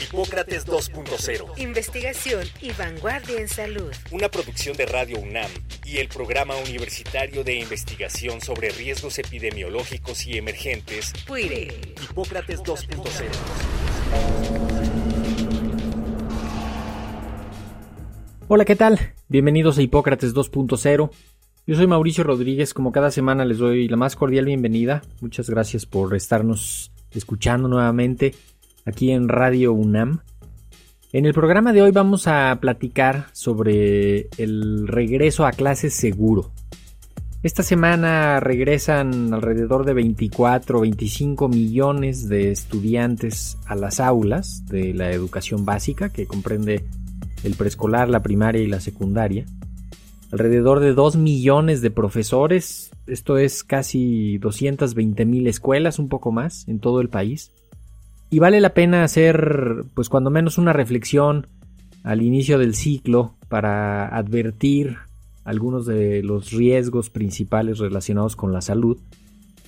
Hipócrates 2.0. Investigación y vanguardia en salud. Una producción de Radio UNAM y el Programa Universitario de Investigación sobre Riesgos Epidemiológicos y Emergentes. PUIRE. Hipócrates 2.0. Hola, ¿qué tal? Bienvenidos a Hipócrates 2.0. Yo soy Mauricio Rodríguez, como cada semana les doy la más cordial bienvenida. Muchas gracias por estarnos escuchando nuevamente aquí en Radio UNAM. En el programa de hoy vamos a platicar sobre el regreso a clases seguro. Esta semana regresan alrededor de 24 o 25 millones de estudiantes a las aulas de la educación básica, que comprende el preescolar, la primaria y la secundaria. Alrededor de 2 millones de profesores, esto es casi 220 mil escuelas, un poco más, en todo el país. Y vale la pena hacer, pues cuando menos una reflexión al inicio del ciclo para advertir algunos de los riesgos principales relacionados con la salud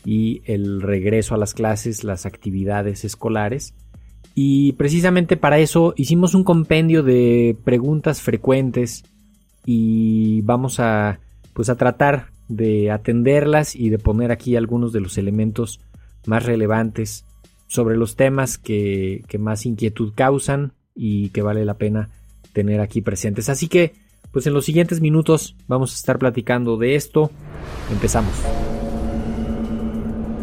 y el regreso a las clases, las actividades escolares. Y precisamente para eso hicimos un compendio de preguntas frecuentes y vamos a pues a tratar de atenderlas y de poner aquí algunos de los elementos más relevantes sobre los temas que, más inquietud causan y que vale la pena tener aquí presentes. Así que, pues en los siguientes minutos vamos a estar platicando de esto. Empezamos.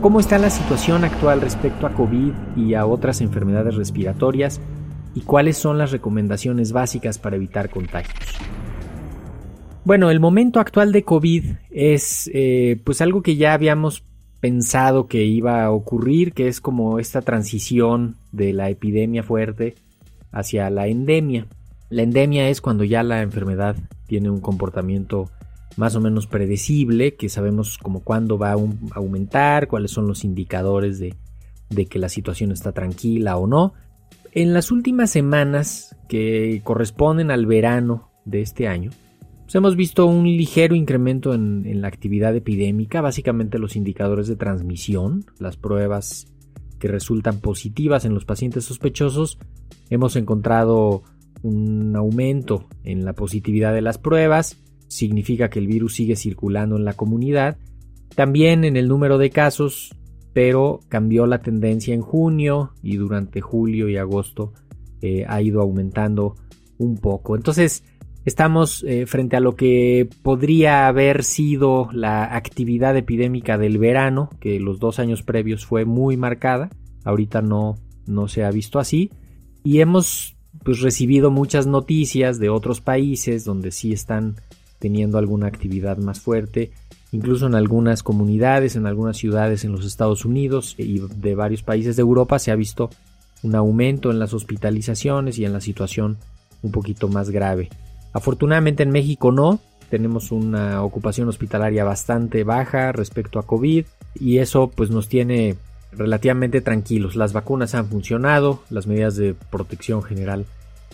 ¿Cómo está la situación actual respecto a COVID y a otras enfermedades respiratorias? ¿Y cuáles son las recomendaciones básicas para evitar contagios? Bueno, el momento actual de COVID es eh, pues algo que ya habíamos pensado que iba a ocurrir, que es como esta transición de la epidemia fuerte hacia la endemia. La endemia es cuando ya la enfermedad tiene un comportamiento más o menos predecible, que sabemos como cuándo va a aumentar, cuáles son los indicadores de, de que la situación está tranquila o no. En las últimas semanas que corresponden al verano de este año, pues hemos visto un ligero incremento en, la actividad epidémica, básicamente los indicadores de transmisión, las pruebas que resultan positivas en los pacientes sospechosos. Hemos encontrado un aumento en la positividad de las pruebas, significa que el virus sigue circulando en la comunidad. También en el número de casos, pero cambió la tendencia en junio y durante julio y agosto eh, ha ido aumentando un poco. Entonces, Estamos eh, frente a lo que podría haber sido la actividad epidémica del verano, que los dos años previos fue muy marcada, ahorita no, no se ha visto así, y hemos pues, recibido muchas noticias de otros países donde sí están teniendo alguna actividad más fuerte, incluso en algunas comunidades, en algunas ciudades en los Estados Unidos y de varios países de Europa se ha visto un aumento en las hospitalizaciones y en la situación un poquito más grave. Afortunadamente en México no, tenemos una ocupación hospitalaria bastante baja respecto a COVID y eso pues nos tiene relativamente tranquilos. Las vacunas han funcionado, las medidas de protección general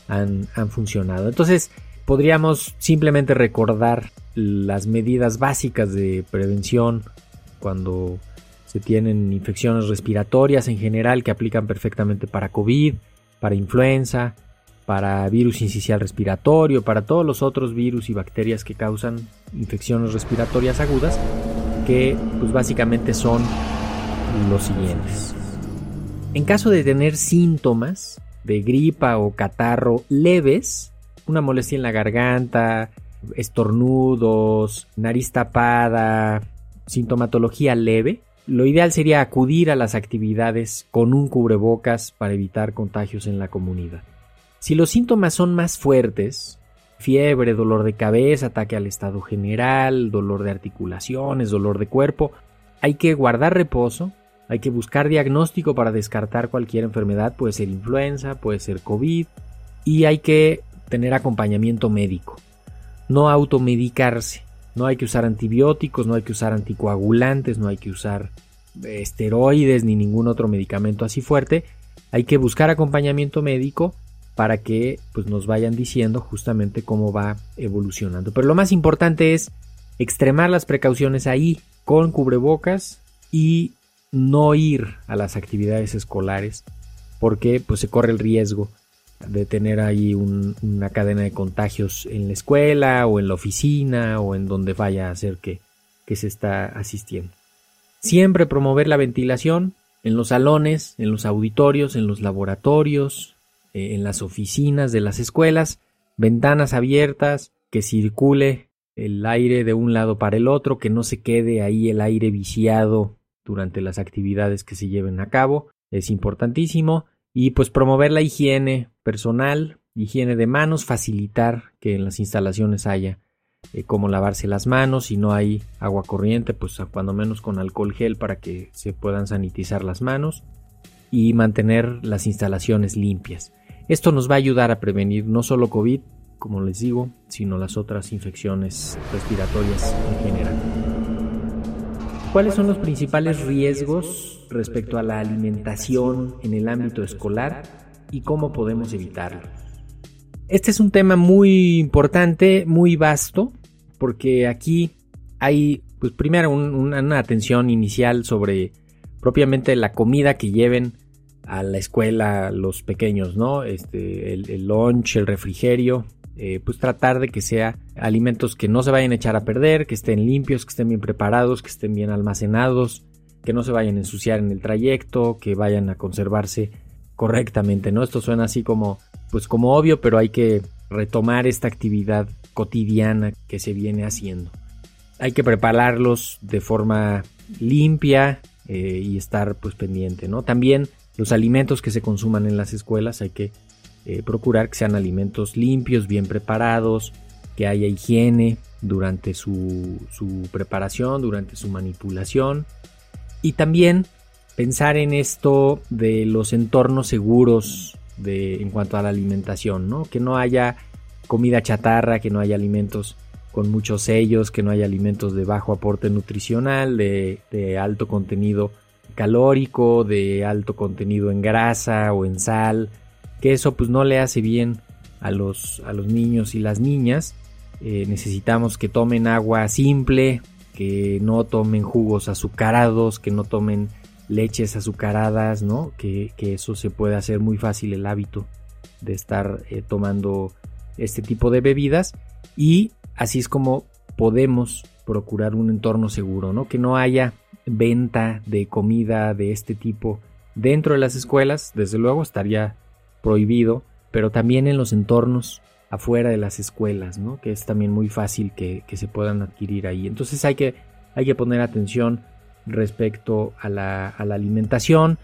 han, han funcionado. Entonces podríamos simplemente recordar las medidas básicas de prevención cuando se tienen infecciones respiratorias en general que aplican perfectamente para COVID, para influenza, para virus incisional respiratorio, para todos los otros virus y bacterias que causan infecciones respiratorias agudas, que pues básicamente son los siguientes. En caso de tener síntomas de gripa o catarro leves, una molestia en la garganta, estornudos, nariz tapada, sintomatología leve, lo ideal sería acudir a las actividades con un cubrebocas para evitar contagios en la comunidad. Si los síntomas son más fuertes, fiebre, dolor de cabeza, ataque al estado general, dolor de articulaciones, dolor de cuerpo, hay que guardar reposo, hay que buscar diagnóstico para descartar cualquier enfermedad, puede ser influenza, puede ser COVID, y hay que tener acompañamiento médico. No automedicarse. No hay que usar antibióticos, no hay que usar anticoagulantes, no hay que usar esteroides ni ningún otro medicamento así fuerte. Hay que buscar acompañamiento médico para que pues, nos vayan diciendo justamente cómo va evolucionando. Pero lo más importante es extremar las precauciones ahí con cubrebocas y no ir a las actividades escolares porque pues se corre el riesgo de tener ahí una cadena de contagios en la escuela o en la oficina o en donde vaya a ser que, que se está asistiendo. Siempre promover la ventilación en los salones, en los auditorios, en los laboratorios, eh, en las oficinas de las escuelas, ventanas abiertas, que circule el aire de un lado para el otro, que no se quede ahí el aire viciado durante las actividades que se lleven a cabo, es importantísimo, y pues promover la higiene personal, higiene de manos, facilitar que en las instalaciones haya eh, cómo lavarse las manos, si no hay agua corriente, pues cuando menos con alcohol gel para que se puedan sanitizar las manos y mantener las instalaciones limpias. Esto nos va a ayudar a prevenir no solo COVID, como les digo, sino las otras infecciones respiratorias en general. ¿Cuáles son los principales riesgos respecto a la alimentación en el ámbito escolar y cómo podemos evitarlo? Este es un tema muy importante, muy vasto, porque aquí hay, pues primero, una atención inicial sobre propiamente la comida que lleven a la escuela los pequeños, ¿no? Este, el, el lunch, el refrigerio, eh, pues tratar de que sea alimentos que no se vayan a echar a perder, que estén limpios, que estén bien preparados, que estén bien almacenados, que no se vayan a ensuciar en el trayecto, que vayan a conservarse correctamente, ¿no? Esto suena así como, pues como obvio, pero hay que retomar esta actividad cotidiana que se viene haciendo. Hay que prepararlos de forma limpia eh, y estar pues pendiente, ¿no? También los alimentos que se consuman en las escuelas hay que eh, procurar que sean alimentos limpios, bien preparados, que haya higiene durante su, preparación, durante su manipulación. Y también pensar en esto de los entornos seguros de, en cuanto a la alimentación, ¿no? Que no haya comida chatarra, que no haya alimentos con muchos sellos, que no haya alimentos de bajo aporte nutricional, de, de alto contenido calórico, de alto contenido en grasa o en sal, que eso pues no le hace bien a los, a los niños y las niñas. Eh, necesitamos que tomen agua simple, que no tomen jugos azucarados, que no tomen leches azucaradas, ¿no? Que, eso se puede hacer muy fácil el hábito de estar eh, tomando este tipo de bebidas y así es como podemos procurar un entorno seguro, ¿no? Que no haya venta de comida de este tipo dentro de las escuelas, desde luego estaría prohibido, pero también en los entornos afuera de las escuelas, ¿no? que es también muy fácil que, se puedan adquirir ahí. Entonces hay que, hay que poner atención respecto a la, a la alimentación.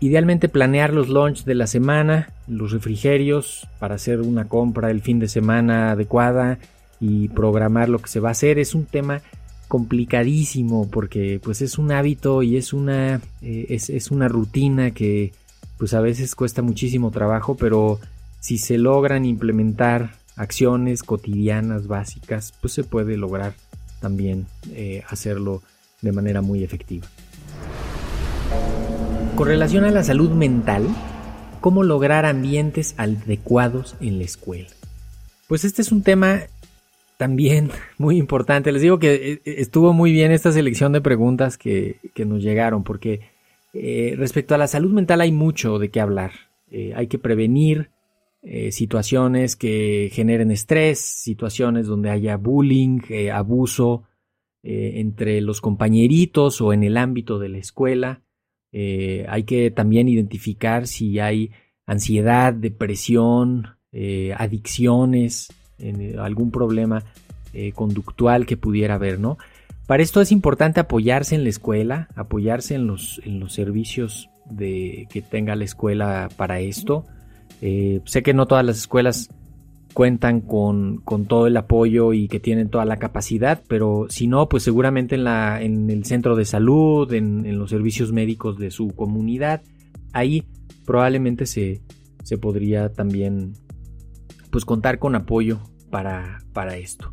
Idealmente planear los lunch de la semana, los refrigerios para hacer una compra el fin de semana adecuada y programar lo que se va a hacer. Es un tema complicadísimo porque pues es un hábito y es una, eh, es, es una rutina que pues a veces cuesta muchísimo trabajo, pero si se logran implementar acciones cotidianas básicas, pues se puede lograr también eh, hacerlo de manera muy efectiva. Con relación a la salud mental, ¿cómo lograr ambientes adecuados en la escuela? Pues este es un tema también muy importante. Les digo que eh, estuvo muy bien esta selección de preguntas que, que nos llegaron, porque eh, respecto a la salud mental hay mucho de qué hablar. Eh, hay que prevenir eh, situaciones que generen estrés, situaciones donde haya bullying, abuso entre los compañeritos o en el ámbito de la escuela. hay que también identificar si hay ansiedad, depresión, adicciones, algún problema conductual que pudiera haber, ¿no? Para esto es importante apoyarse en la escuela, apoyarse en los, en los servicios de, que tenga la escuela para esto. Eh, sé que no todas las escuelas cuentan con, todo el apoyo y que tienen toda la capacidad, pero si no, pues seguramente en, la, en el centro de salud, en, los servicios médicos de su comunidad, ahí probablemente se, se podría también pues contar con apoyo para, para esto.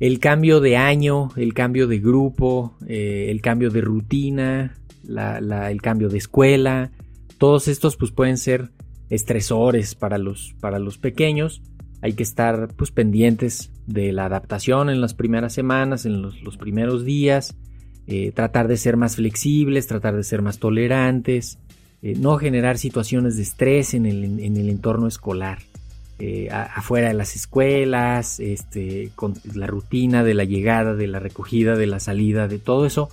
el cambio de año, el cambio de grupo, eh, el cambio de rutina, el cambio de escuela, todos estos pues pueden ser estresores para los, para los pequeños. Hay que estar pues pendientes de la adaptación en las primeras semanas, en los, primeros días, eh, tratar de ser más flexibles, tratar de ser más tolerantes, eh, no generar situaciones de estrés en el, en el entorno escolar. Eh, afuera de las escuelas, este, con la rutina de la llegada, de la recogida, de la salida, de todo eso,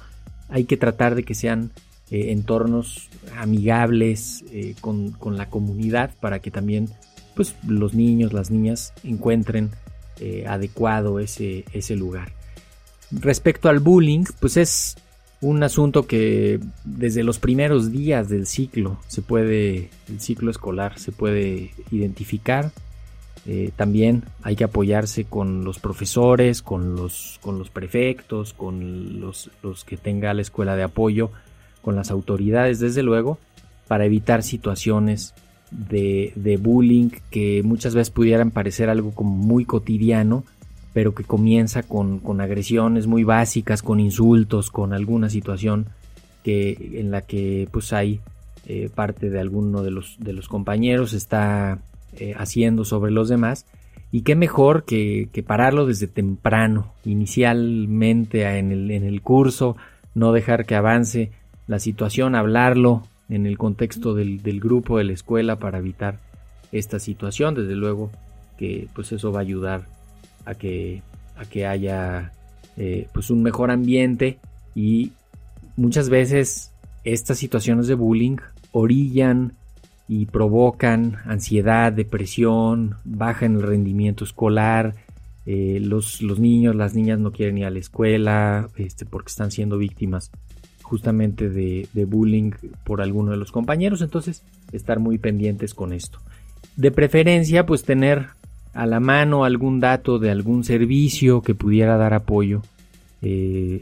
hay que tratar de que sean eh, entornos amigables eh, con, la comunidad para que también pues, los niños, las niñas encuentren adecuado ese, ese lugar. Respecto al bullying, pues es un asunto que desde los primeros días del ciclo se puede, el ciclo escolar se puede identificar eh, también hay que apoyarse con los profesores, con los, con los prefectos, con los, que tenga la escuela de apoyo, con las autoridades, desde luego, para evitar situaciones de, bullying que muchas veces pudieran parecer algo como muy cotidiano, pero que comienza con, agresiones muy básicas, con insultos, con alguna situación que, en la que pues hay eh, parte de alguno de los, de los compañeros. Está eh, haciendo sobre los demás. Y qué mejor que, pararlo desde temprano, inicialmente en el, curso, no dejar que avance la situación, hablarlo en el contexto del, grupo, de la escuela, para evitar esta situación. Desde luego que pues eso va a ayudar a que, a que haya eh, pues un mejor ambiente y muchas veces estas situaciones de bullying orillan y provocan ansiedad, depresión, baja en el rendimiento escolar, eh, los, los, niños, las niñas no quieren ir a la escuela este, porque están siendo víctimas justamente de, bullying por alguno de los compañeros, entonces estar muy pendientes con esto. De preferencia, pues tener a la mano algún dato de algún servicio que pudiera dar apoyo, eh,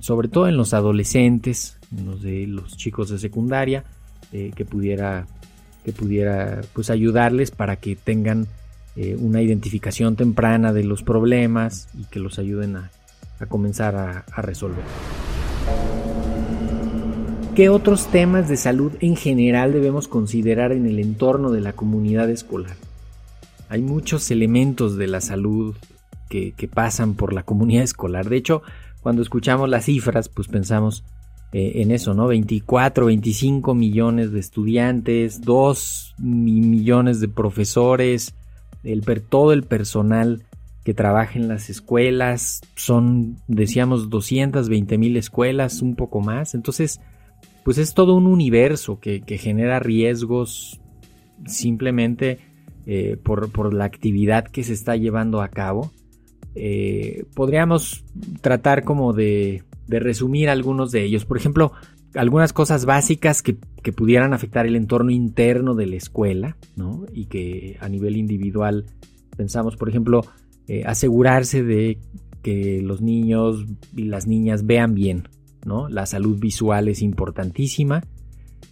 sobre todo en los adolescentes, en los de los chicos de secundaria, eh, que pudiera que pudiera pues ayudarles para que tengan eh, una identificación temprana de los problemas y que los ayuden a, comenzar a, a, resolver. ¿Qué otros temas de salud en general debemos considerar en el entorno de la comunidad escolar? Hay muchos elementos de la salud que, que pasan por la comunidad escolar. De hecho, cuando escuchamos las cifras, pues pensamos, eh, en eso, ¿no? 24, 25 millones de estudiantes, 2 millones de profesores, el, todo el personal que trabaja en las escuelas, son, decíamos, 220 mil escuelas, un poco más. Entonces, pues es todo un universo que, genera riesgos simplemente eh, por, la actividad que se está llevando a cabo. Eh, podríamos tratar como de de resumir algunos de ellos. Por ejemplo, algunas cosas básicas que, pudieran afectar el entorno interno de la escuela, ¿no? Y que a nivel individual pensamos, por ejemplo, eh, asegurarse de que los niños y las niñas vean bien, ¿no? La salud visual es importantísima,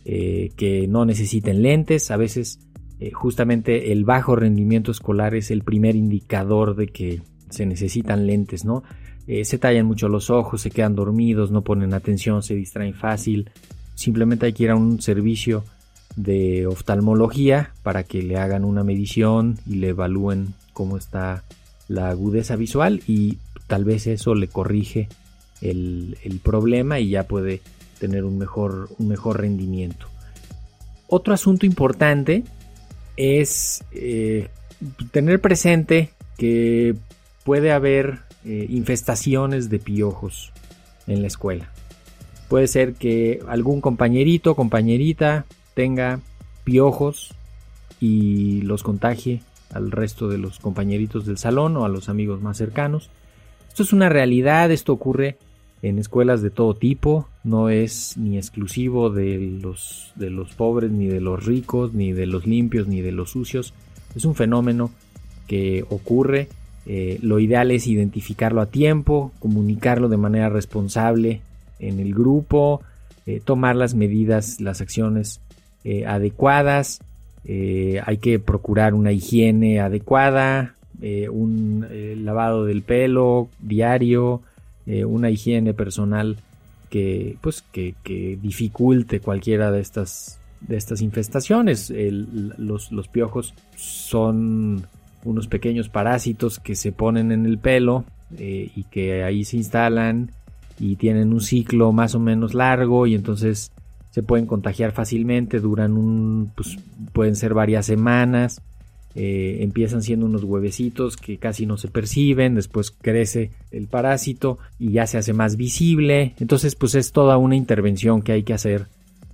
eh, que no necesiten lentes, a veces eh, justamente el bajo rendimiento escolar es el primer indicador de que se necesitan lentes, ¿no? Eh, se tallan mucho los ojos, se quedan dormidos, no ponen atención, se distraen fácil. Simplemente hay que ir a un servicio de oftalmología para que le hagan una medición y le evalúen cómo está la agudeza visual y tal vez eso le corrige el, problema y ya puede tener un mejor, un mejor rendimiento. Otro asunto importante es eh, tener presente que puede haber eh, infestaciones de piojos en la escuela. Puede ser que algún compañerito compañerita tenga piojos y los contagie al resto de los compañeritos del salón o a los amigos más cercanos. Esto es una realidad, esto ocurre en escuelas de todo tipo, no es ni exclusivo de los, de los pobres, ni de los ricos, ni de los limpios, ni de los sucios. Es un fenómeno que ocurre eh, lo ideal es identificarlo a tiempo, comunicarlo de manera responsable en el grupo, eh, tomar las medidas, las acciones eh, adecuadas. hay que procurar una higiene adecuada, un lavado del pelo diario, una higiene personal que, pues, que, dificulte cualquiera de estas, de estas infestaciones. los, los piojos son unos pequeños parásitos que se ponen en el pelo y que ahí se instalan y tienen un ciclo más o menos largo y entonces se pueden contagiar fácilmente, duran un, pues pueden ser varias semanas, eh, empiezan siendo unos huevecitos que casi no se perciben, después crece el parásito y ya se hace más visible, entonces pues es toda una intervención que hay que hacer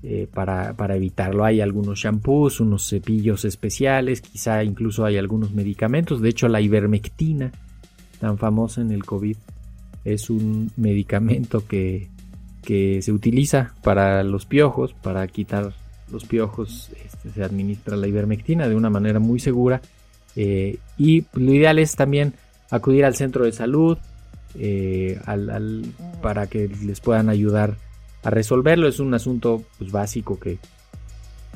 eh, para, para, evitarlo. Hay algunos shampoos, unos cepillos especiales, quizá incluso hay algunos medicamentos, de hecho la ivermectina, tan famosa en el COVID, es un medicamento que, se utiliza para los piojos, para quitar los piojos, este, se administra la ivermectina de una manera muy segura. Eh, y lo ideal es también acudir al centro de salud eh, para que les puedan ayudar a resolverlo. Es un asunto pues, básico que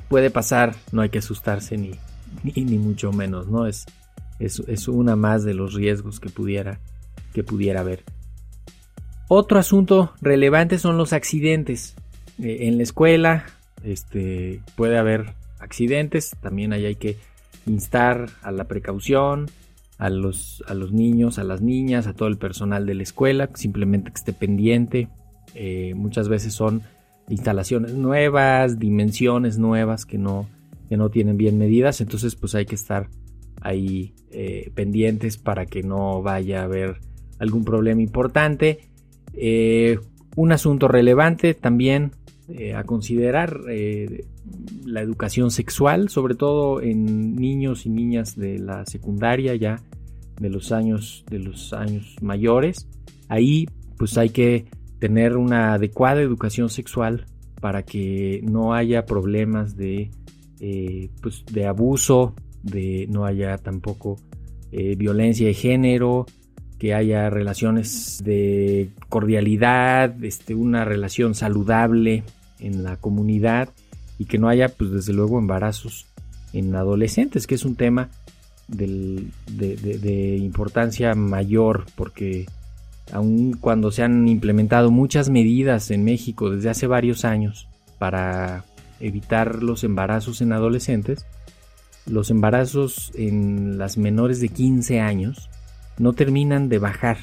puede pasar, no hay que asustarse ni, ni, mucho menos, ¿no? Es, es, una más de los riesgos que pudiera, que pudiera haber. Otro asunto relevante son los accidentes. Eh, en la escuela este, puede haber accidentes, también ahí hay que instar a la precaución, a los, a los niños, a las niñas, a todo el personal de la escuela, simplemente que esté pendiente. Eh, muchas veces son instalaciones nuevas, dimensiones nuevas que no, que no tienen bien medidas, entonces pues hay que estar ahí eh, pendientes para que no vaya a haber algún problema importante. Eh, un asunto relevante también a considerar la educación sexual, sobre todo en niños y niñas de la secundaria ya de los años de los años mayores. Ahí pues hay que tener una adecuada educación sexual para que no haya problemas de, pues, de abuso, de no haya tampoco violencia de género, que haya relaciones de cordialidad, este, una relación saludable en la comunidad y que no haya, pues desde luego, embarazos en adolescentes, que es un tema de, de, importancia mayor porque aun cuando se han implementado muchas medidas en México desde hace varios años para evitar los embarazos en adolescentes, los embarazos en las menores de 15 años no terminan de bajar.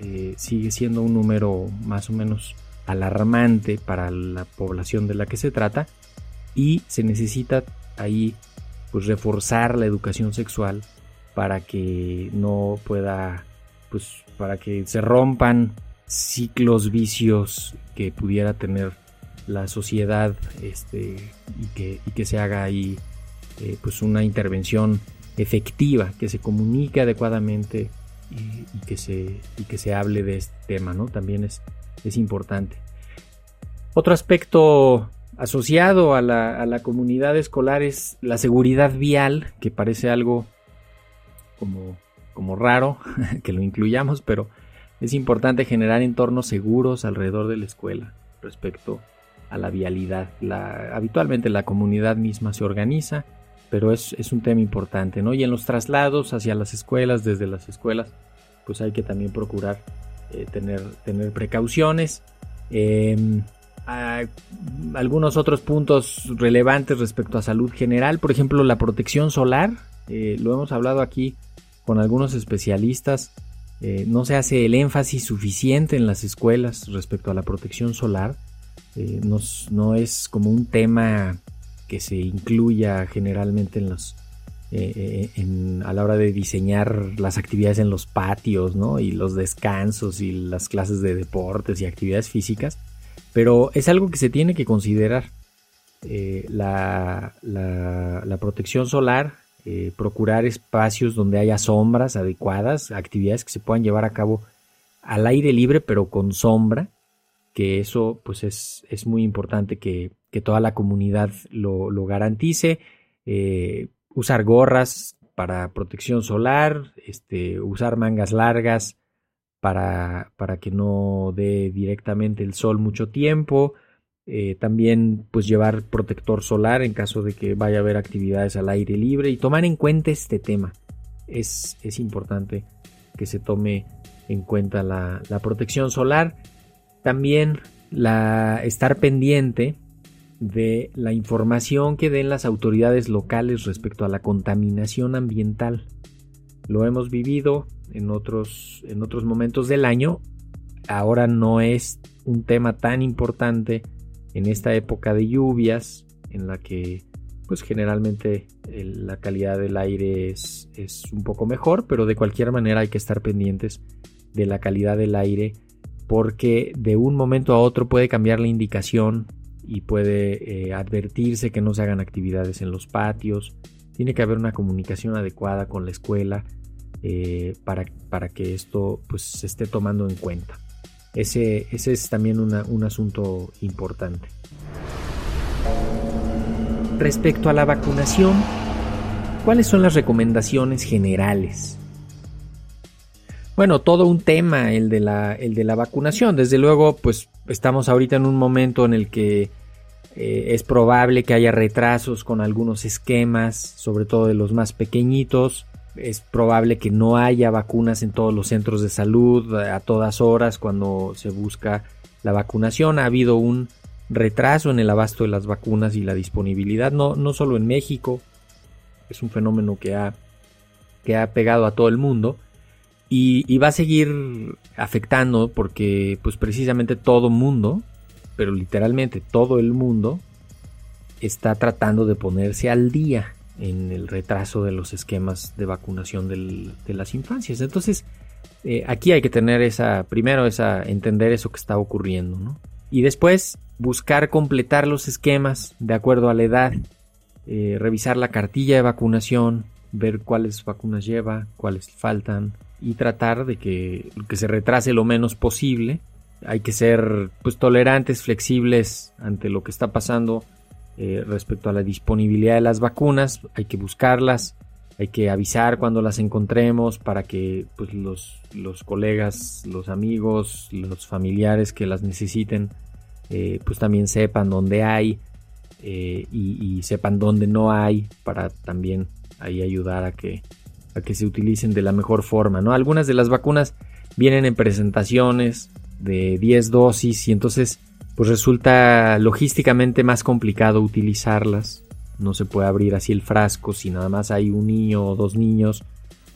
Eh, sigue siendo un número más o menos alarmante para la población de la que se trata y se necesita ahí pues reforzar la educación sexual para que no pueda pues para que se rompan ciclos vicios que pudiera tener la sociedad este y que, y se haga ahí eh, pues una intervención efectiva que se comunique adecuadamente y, que, se, y que se hable de este tema, ¿no? También es, es importante. Otro aspecto asociado a la, a la, comunidad escolar es la seguridad vial, que parece algo como, como raro que lo incluyamos, pero es importante generar entornos seguros alrededor de la escuela respecto a la vialidad. La, habitualmente la comunidad misma se organiza pero es, un tema importante, ¿no? Y en los traslados hacia las escuelas, desde las escuelas, pues hay que también procurar eh, tener, tener precauciones. Em, algunos otros puntos relevantes respecto a salud general, por ejemplo, la protección solar, eh, lo hemos hablado aquí con algunos especialistas, eh, no se hace el énfasis suficiente en las escuelas respecto a la protección solar, no es como un tema que se incluya generalmente en los eh, eh, a la hora de diseñar las actividades en los patios, ¿no? Y los descansos y las clases de deportes y actividades físicas. Pero es algo que se tiene que considerar. Eh, la, protección solar, procurar espacios donde haya sombras adecuadas, actividades que se puedan llevar a cabo al aire libre pero con sombra, que eso pues es, es muy importante que, que toda la comunidad lo, garantice. Eh, usar gorras para protección solar, este, usar mangas largas para, para que no dé directamente el sol mucho tiempo. Eh, también pues llevar protector solar en caso de que vaya a haber actividades al aire libre y tomar en cuenta este tema. es, importante que se tome en cuenta la, protección solar. También la, estar pendiente de la información que den las autoridades locales respecto a la contaminación ambiental. Lo hemos vivido en otros, en otros momentos del año. Ahora no es un tema tan importante en esta época de lluvias en la que pues generalmente la calidad del aire es, un poco mejor, pero de cualquier manera hay que estar pendientes de la calidad del aire porque de un momento a otro puede cambiar la indicación y puede eh, advertirse que no se hagan actividades en los patios. Tiene que haber una comunicación adecuada con la escuela eh, para, para, que esto pues, se esté tomando en cuenta. Ese, ese es también un asunto importante. Respecto a la vacunación, ¿cuáles son las recomendaciones generales? Bueno, todo un tema el de la, el de la vacunación. Desde luego, pues estamos ahorita en un momento en el que eh, es probable que haya retrasos con algunos esquemas, sobre todo de los más pequeñitos. Es probable que no haya vacunas en todos los centros de salud a todas horas cuando se busca la vacunación. Ha habido un retraso en el abasto de las vacunas y la disponibilidad, no, no solo en México, es un fenómeno que ha, que ha pegado a todo el mundo y, va a seguir afectando porque pues precisamente todo mundo, pero literalmente todo el mundo está tratando de ponerse al día en el retraso de los esquemas de vacunación de las infancias. Entonces, eh, aquí hay que tener esa, primero esa, entender eso que está ocurriendo, ¿no? Y después buscar completar los esquemas de acuerdo a la edad, eh, revisar la cartilla de vacunación, ver cuáles vacunas lleva, cuáles faltan y tratar de que, que se retrase lo menos posible. Hay que ser pues tolerantes, flexibles ante lo que está pasando eh, respecto a la disponibilidad de las vacunas. Hay que buscarlas, hay que avisar cuando las encontremos para que pues, los, los colegas, los amigos, los familiares que las necesiten eh, pues también sepan dónde hay eh, y, sepan dónde no hay para también ahí ayudar a que, a que se utilicen de la mejor forma. ¿no? Algunas de las vacunas vienen en presentaciones de 10 dosis y entonces pues resulta logísticamente más complicado utilizarlas. No se puede abrir así el frasco si nada más hay un niño o dos niños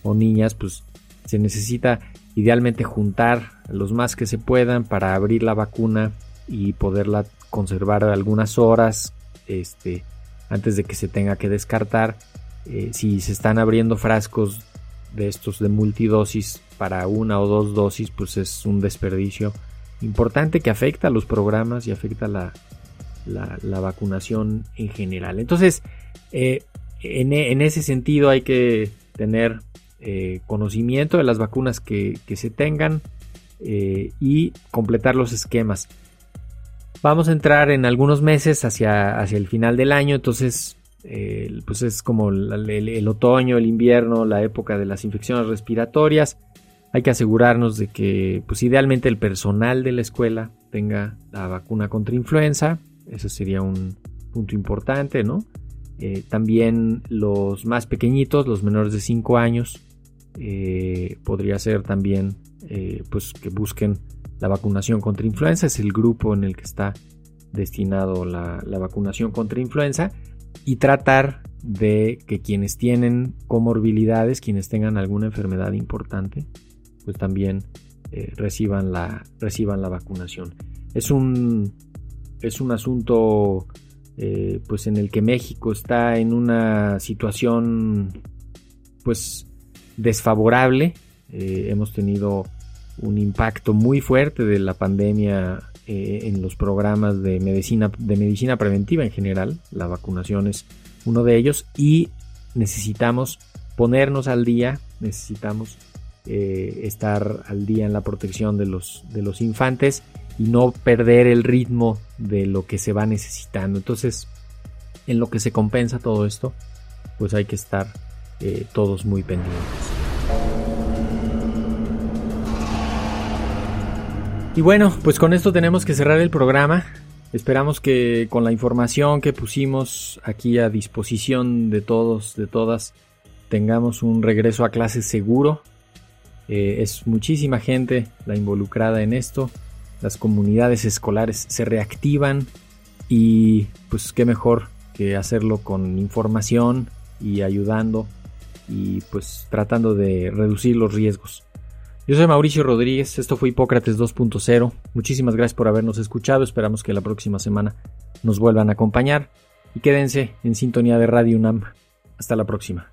o niñas, pues se necesita idealmente juntar los más que se puedan para abrir la vacuna y poderla conservar algunas horas este, antes de que se tenga que descartar. Eh, si se están abriendo frascos de estos de multidosis para una o dos dosis, pues es un desperdicio importante que afecta a los programas y afecta la, la, vacunación en general. Entonces, eh, en, ese sentido hay que tener eh, conocimiento de las vacunas que, que se tengan y completar los esquemas. Vamos a entrar en algunos meses hacia, hacia el final del año, entonces pues es como el, otoño, el invierno, la época de las infecciones respiratorias. Hay que asegurarnos de que, pues idealmente el personal de la escuela tenga la vacuna contra influenza. Eso sería un punto importante, ¿no? Eh, también los más pequeñitos, los menores de 5 años, eh, podría ser también, eh, pues que busquen la vacunación contra influenza, es el grupo en el que está destinado la, vacunación contra influenza y tratar de que quienes tienen comorbilidades, quienes tengan alguna enfermedad importante, pues también eh, reciban, la, reciban la vacunación. Es un, es un asunto eh, pues en el que México está en una situación pues desfavorable. Eh, hemos tenido un impacto muy fuerte de la pandemia en los programas de medicina, de medicina preventiva en general. La vacunación es uno de ellos y necesitamos ponernos al día, necesitamos eh, estar al día en la protección de los, de los infantes y no perder el ritmo de lo que se va necesitando. Entonces, en lo que se compensa todo esto, pues hay que estar eh, todos muy pendientes. Y bueno, pues con esto tenemos que cerrar el programa. Esperamos que con la información que pusimos aquí a disposición de todos, de todas, tengamos un regreso a clases seguro. Eh, es muchísima gente la involucrada en esto. Las comunidades escolares se reactivan y pues qué mejor que hacerlo con información y ayudando y pues tratando de reducir los riesgos. Yo soy Mauricio Rodríguez, esto fue Hipócrates 2.0. Muchísimas gracias por habernos escuchado, esperamos que la próxima semana nos vuelvan a acompañar y quédense en sintonía de Radio UNAM. Hasta la próxima.